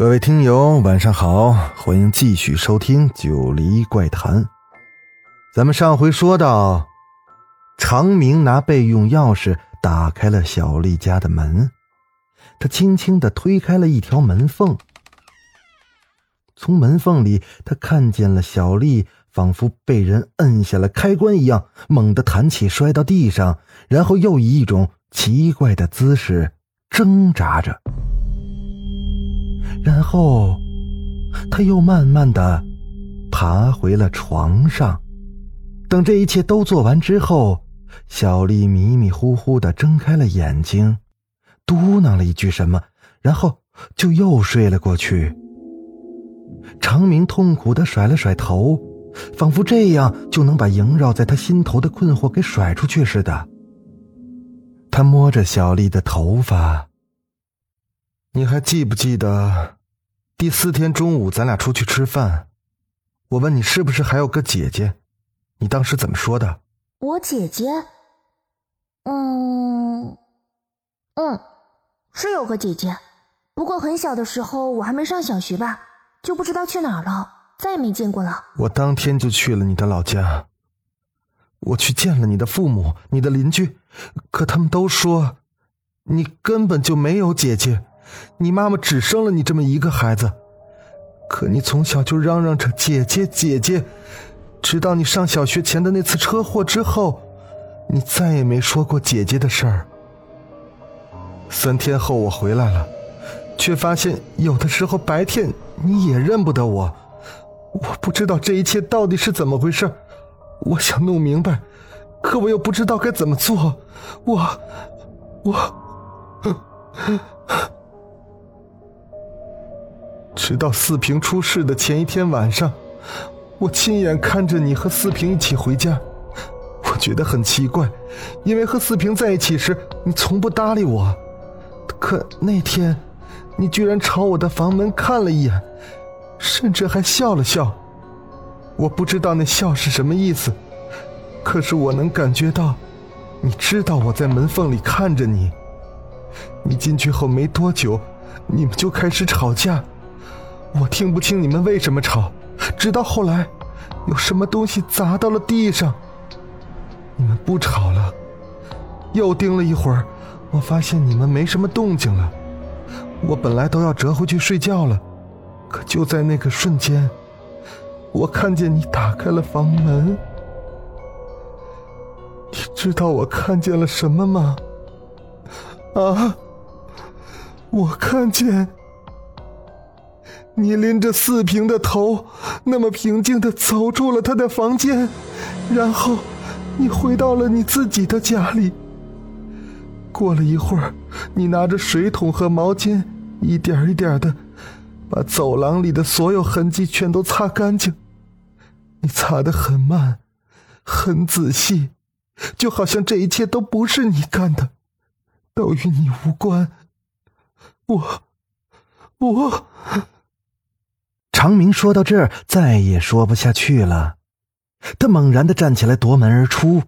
各位听友，晚上好，欢迎继续收听《九黎怪谈》。咱们上回说到，长明拿备用钥匙打开了小丽家的门，他轻轻的推开了一条门缝，从门缝里，他看见了小丽，仿佛被人摁下了开关一样，猛地弹起，摔到地上，然后又以一种奇怪的姿势挣扎着。然后，他又慢慢的爬回了床上。等这一切都做完之后，小丽迷迷糊糊的睁开了眼睛，嘟囔了一句什么，然后就又睡了过去。长明痛苦的甩了甩头，仿佛这样就能把萦绕在他心头的困惑给甩出去似的。他摸着小丽的头发。你还记不记得，第四天中午咱俩出去吃饭，我问你是不是还有个姐姐，你当时怎么说的？我姐姐，嗯，嗯，是有个姐姐，不过很小的时候我还没上小学吧，就不知道去哪儿了，再也没见过了。我当天就去了你的老家，我去见了你的父母、你的邻居，可他们都说，你根本就没有姐姐。你妈妈只生了你这么一个孩子，可你从小就嚷嚷着姐姐姐姐，直到你上小学前的那次车祸之后，你再也没说过姐姐的事儿。三天后我回来了，却发现有的时候白天你也认不得我，我不知道这一切到底是怎么回事，我想弄明白，可我又不知道该怎么做，我，我。直到四平出事的前一天晚上，我亲眼看着你和四平一起回家，我觉得很奇怪，因为和四平在一起时你从不搭理我，可那天，你居然朝我的房门看了一眼，甚至还笑了笑。我不知道那笑是什么意思，可是我能感觉到，你知道我在门缝里看着你。你进去后没多久，你们就开始吵架。我听不清你们为什么吵，直到后来，有什么东西砸到了地上。你们不吵了，又盯了一会儿，我发现你们没什么动静了。我本来都要折回去睡觉了，可就在那个瞬间，我看见你打开了房门。你知道我看见了什么吗？啊，我看见。你拎着四平的头，那么平静的走出了他的房间，然后，你回到了你自己的家里。过了一会儿，你拿着水桶和毛巾，一点一点的，把走廊里的所有痕迹全都擦干净。你擦得很慢，很仔细，就好像这一切都不是你干的，都与你无关。我，我。长明说到这儿，再也说不下去了。他猛然的站起来，夺门而出，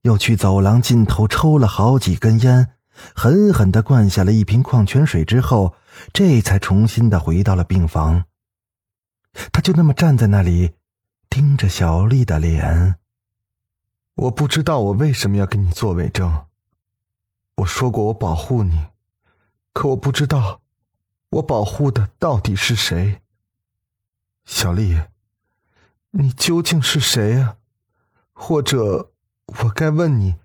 又去走廊尽头抽了好几根烟，狠狠的灌下了一瓶矿泉水之后，这才重新的回到了病房。他就那么站在那里，盯着小丽的脸。我不知道我为什么要给你做伪证。我说过我保护你，可我不知道。我保护的到底是谁？小丽，你究竟是谁啊？或者，我该问你，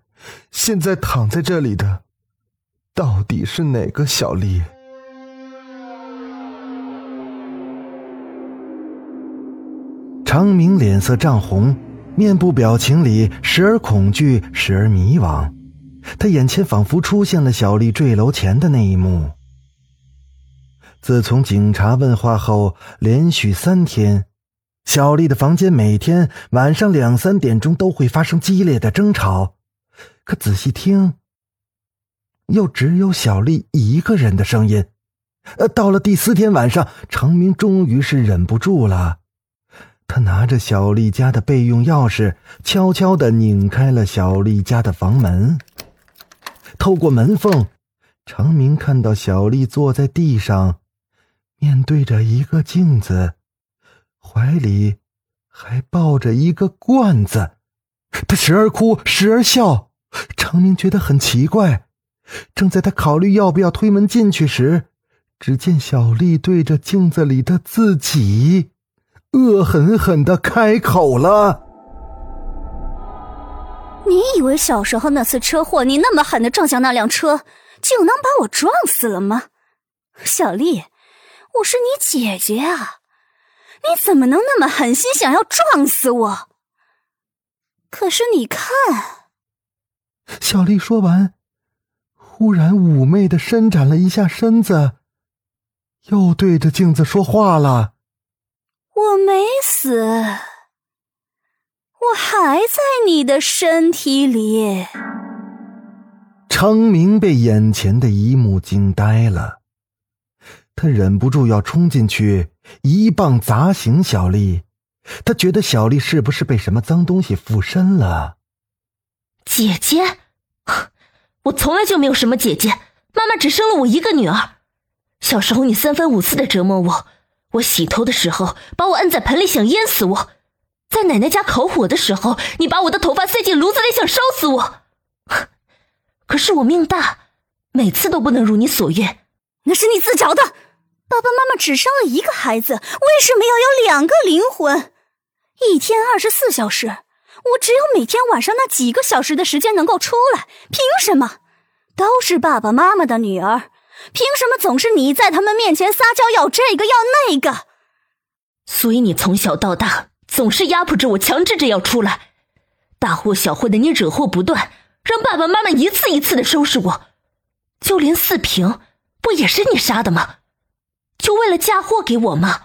现在躺在这里的，到底是哪个小丽？长明脸色涨红，面部表情里时而恐惧，时而迷惘。他眼前仿佛出现了小丽坠楼前的那一幕。自从警察问话后，连续三天，小丽的房间每天晚上两三点钟都会发生激烈的争吵，可仔细听，又只有小丽一个人的声音。呃，到了第四天晚上，程明终于是忍不住了，他拿着小丽家的备用钥匙，悄悄的拧开了小丽家的房门。透过门缝，程明看到小丽坐在地上，面对着一个镜子，怀里还抱着一个罐子，他时而哭，时而笑。程明觉得很奇怪。正在他考虑要不要推门进去时，只见小丽对着镜子里的自己，恶狠狠的开口了：“你以为小时候那次车祸，你那么狠的撞向那辆车，就能把我撞死了吗？小丽，我是你姐姐啊，你怎么能那么狠心想要撞死我？可是你看……”小丽说完，忽然妩媚的伸展了一下身子。又对着镜子说话了：“我没死，我还在你的身体里。”昌明被眼前的一幕惊呆了，他忍不住要冲进去一棒砸醒小丽。他觉得小丽是不是被什么脏东西附身了？姐姐，我从来就没有什么姐姐，妈妈只生了我一个女儿。小时候，你三番五次的折磨我。我洗头的时候，把我摁在盆里想淹死我；在奶奶家烤火的时候，你把我的头发塞进炉子里想烧死我。可是我命大，每次都不能如你所愿。那是你自找的。爸爸妈妈只生了一个孩子，为什么要有两个灵魂？一天二十四小时，我只有每天晚上那几个小时的时间能够出来。凭什么？都是爸爸妈妈的女儿。凭什么总是你在他们面前撒娇要这个要那个？所以你从小到大总是压迫着我，强制着要出来，大祸小祸的你惹祸不断，让爸爸妈妈一次一次的收拾我，就连四平不也是你杀的吗？就为了嫁祸给我吗？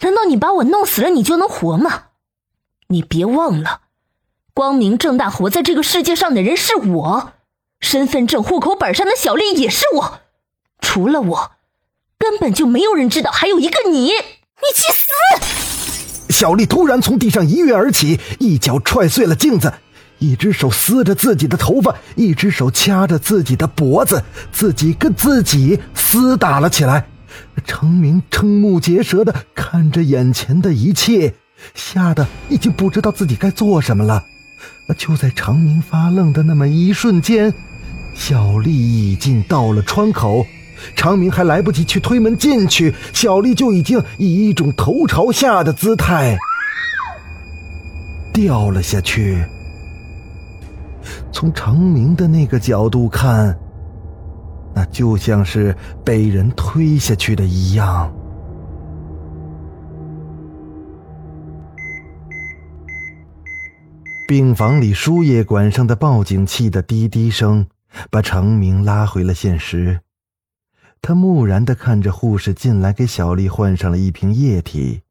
难道你把我弄死了，你就能活吗？你别忘了，光明正大活在这个世界上的人是我。身份证、户口本上的小丽也是我，除了我，根本就没有人知道还有一个你。你去死！小丽突然从地上一跃而起，一脚踹碎了镜子，一只手撕着自己的头发，一只手掐着自己的脖子，自己跟自己厮打了起来。程明瞠目结舌的看着眼前的一切，吓得已经不知道自己该做什么了。就在程明发愣的那么一瞬间。小丽已经到了窗口，长明还来不及去推门进去，小丽就已经以一种头朝下的姿态掉了下去。从长明的那个角度看，那就像是被人推下去的一样。病房里输液管上的报警器的滴滴声。把程明拉回了现实，他木然的看着护士进来给小丽换上了一瓶液体，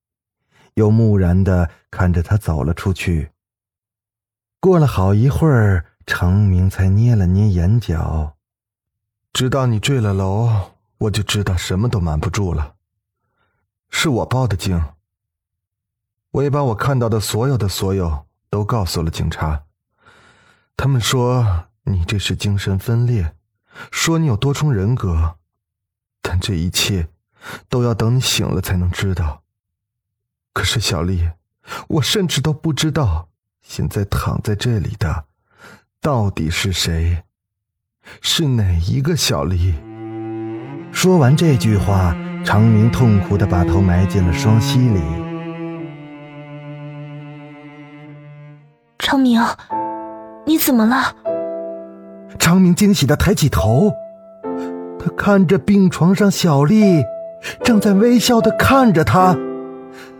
又木然的看着她走了出去。过了好一会儿，程明才捏了捏眼角，直到你坠了楼，我就知道什么都瞒不住了。是我报的警，我也把我看到的所有的所有都告诉了警察，他们说。你这是精神分裂，说你有多重人格，但这一切都要等你醒了才能知道。可是小丽，我甚至都不知道现在躺在这里的到底是谁，是哪一个小丽？说完这句话，长明痛苦的把头埋进了双膝里。长明，你怎么了？长明惊喜的抬起头，他看着病床上小丽，正在微笑的看着他，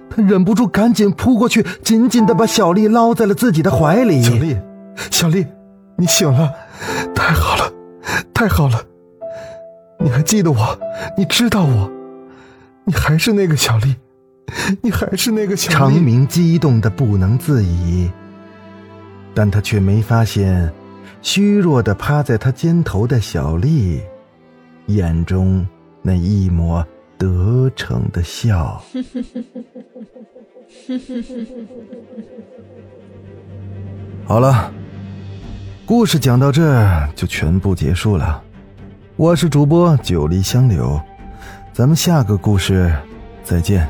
他忍不住赶紧扑过去，紧紧的把小丽捞在了自己的怀里。小丽，小丽，你醒了，太好了！你还记得我？你知道我？你还是那个小丽？你还是那个小长丽。明激动的不能自已，但他却没发现，虚弱的趴在他肩头的小丽，眼中那一抹得逞的笑。好了，故事讲到这就全部结束了。我是主播九黎香柳，咱们下个故事再见。